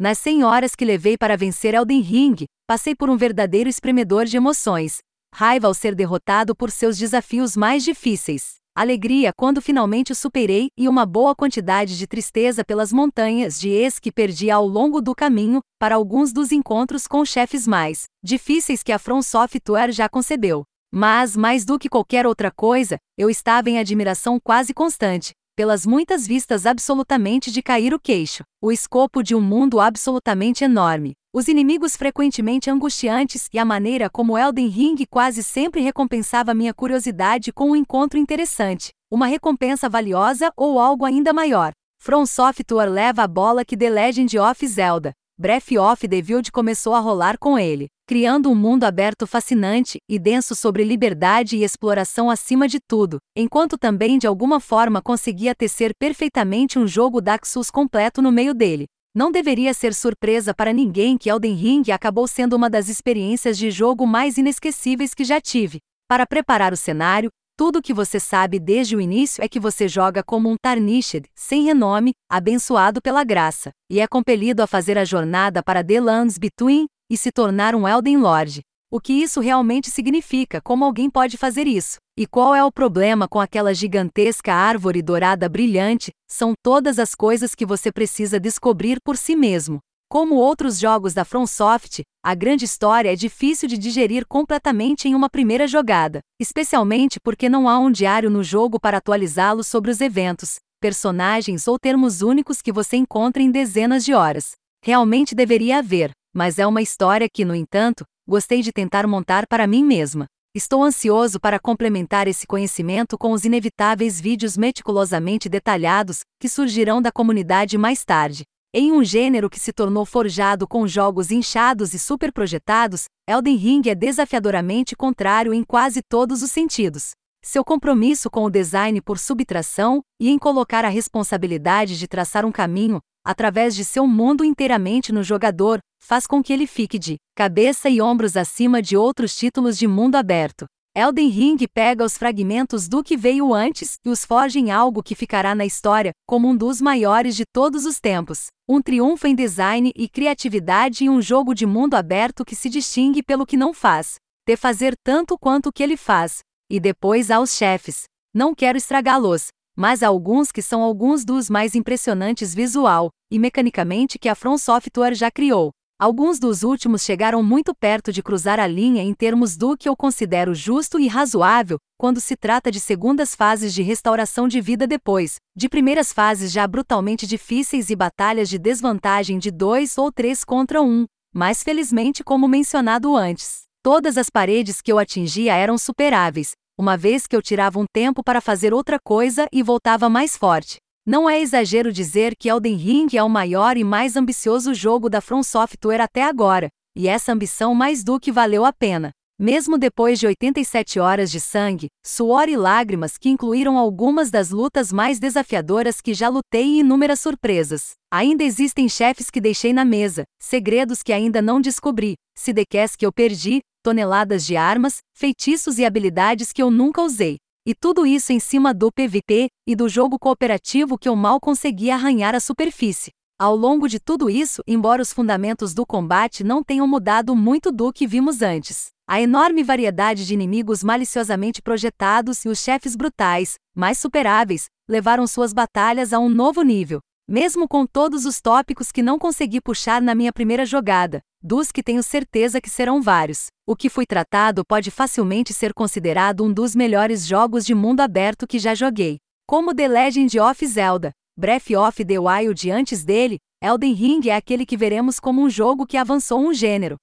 Nas 100 horas que levei para vencer Elden Ring, passei por um verdadeiro espremedor de emoções. Raiva ao ser derrotado por seus desafios mais difíceis. Alegria quando finalmente o superei e uma boa quantidade de tristeza pelas montanhas de ex que perdi ao longo do caminho para alguns dos encontros com chefes mais difíceis que a From Software já concebeu. Mas, mais do que qualquer outra coisa, eu estava em admiração quase constante, pelas muitas vistas absolutamente de cair o queixo, o escopo de um mundo absolutamente enorme, os inimigos frequentemente angustiantes e a maneira como Elden Ring quase sempre recompensava minha curiosidade com um encontro interessante, uma recompensa valiosa ou algo ainda maior. From Software leva a bola que The Legend of Zelda, Breath of the Wild começou a rolar com ele, criando um mundo aberto fascinante e denso sobre liberdade e exploração acima de tudo, enquanto também de alguma forma conseguia tecer perfeitamente um jogo Souls completo no meio dele. Não deveria ser surpresa para ninguém que Elden Ring acabou sendo uma das experiências de jogo mais inesquecíveis que já tive. Para preparar o cenário, tudo o que você sabe desde o início é que você joga como um Tarnished, sem renome, abençoado pela graça, e é compelido a fazer a jornada para The Lands Between e se tornar um Elden Lord. O que isso realmente significa? Como alguém pode fazer isso? E qual é o problema com aquela gigantesca árvore dourada brilhante? São todas as coisas que você precisa descobrir por si mesmo. Como outros jogos da FromSoft, a grande história é difícil de digerir completamente em uma primeira jogada, especialmente porque não há um diário no jogo para atualizá-lo sobre os eventos, personagens ou termos únicos que você encontra em dezenas de horas. Realmente deveria haver, mas é uma história que, no entanto, gostei de tentar montar para mim mesma. Estou ansioso para complementar esse conhecimento com os inevitáveis vídeos meticulosamente detalhados que surgirão da comunidade mais tarde. Em um gênero que se tornou forjado com jogos inchados e superprojetados, Elden Ring é desafiadoramente contrário em quase todos os sentidos. Seu compromisso com o design por subtração e em colocar a responsabilidade de traçar um caminho, através de seu mundo inteiramente no jogador, faz com que ele fique de cabeça e ombros acima de outros títulos de mundo aberto. Elden Ring pega os fragmentos do que veio antes e os forja em algo que ficará na história como um dos maiores de todos os tempos. Um triunfo em design e criatividade e um jogo de mundo aberto que se distingue pelo que não faz, de fazer tanto quanto o que ele faz. E depois há os chefes. Não quero estragá-los, mas há alguns que são alguns dos mais impressionantes visual e mecanicamente que a From Software já criou. Alguns dos últimos chegaram muito perto de cruzar a linha em termos do que eu considero justo e razoável, quando se trata de segundas fases de restauração de vida depois, de primeiras fases já brutalmente difíceis e batalhas de desvantagem de dois ou três contra um. Mas felizmente, como mencionado antes, todas as paredes que eu atingia eram superáveis, uma vez que eu tirava um tempo para fazer outra coisa e voltava mais forte. Não é exagero dizer que Elden Ring é o maior e mais ambicioso jogo da From Software até agora, e essa ambição mais do que valeu a pena. Mesmo depois de 87 horas de sangue, suor e lágrimas que incluíram algumas das lutas mais desafiadoras que já lutei e inúmeras surpresas. Ainda existem chefes que deixei na mesa, segredos que ainda não descobri, sidequês que eu perdi, toneladas de armas, feitiços e habilidades que eu nunca usei. E tudo isso em cima do PVP e do jogo cooperativo que eu mal conseguia arranhar a superfície. Ao longo de tudo isso, embora os fundamentos do combate não tenham mudado muito do que vimos antes, a enorme variedade de inimigos maliciosamente projetados e os chefes brutais, mais superáveis, levaram suas batalhas a um novo nível. Mesmo com todos os tópicos que não consegui puxar na minha primeira jogada, dos que tenho certeza que serão vários, o que fui tratado pode facilmente ser considerado um dos melhores jogos de mundo aberto que já joguei. Como The Legend of Zelda, Breath of the Wild antes dele, Elden Ring é aquele que veremos como um jogo que avançou um gênero,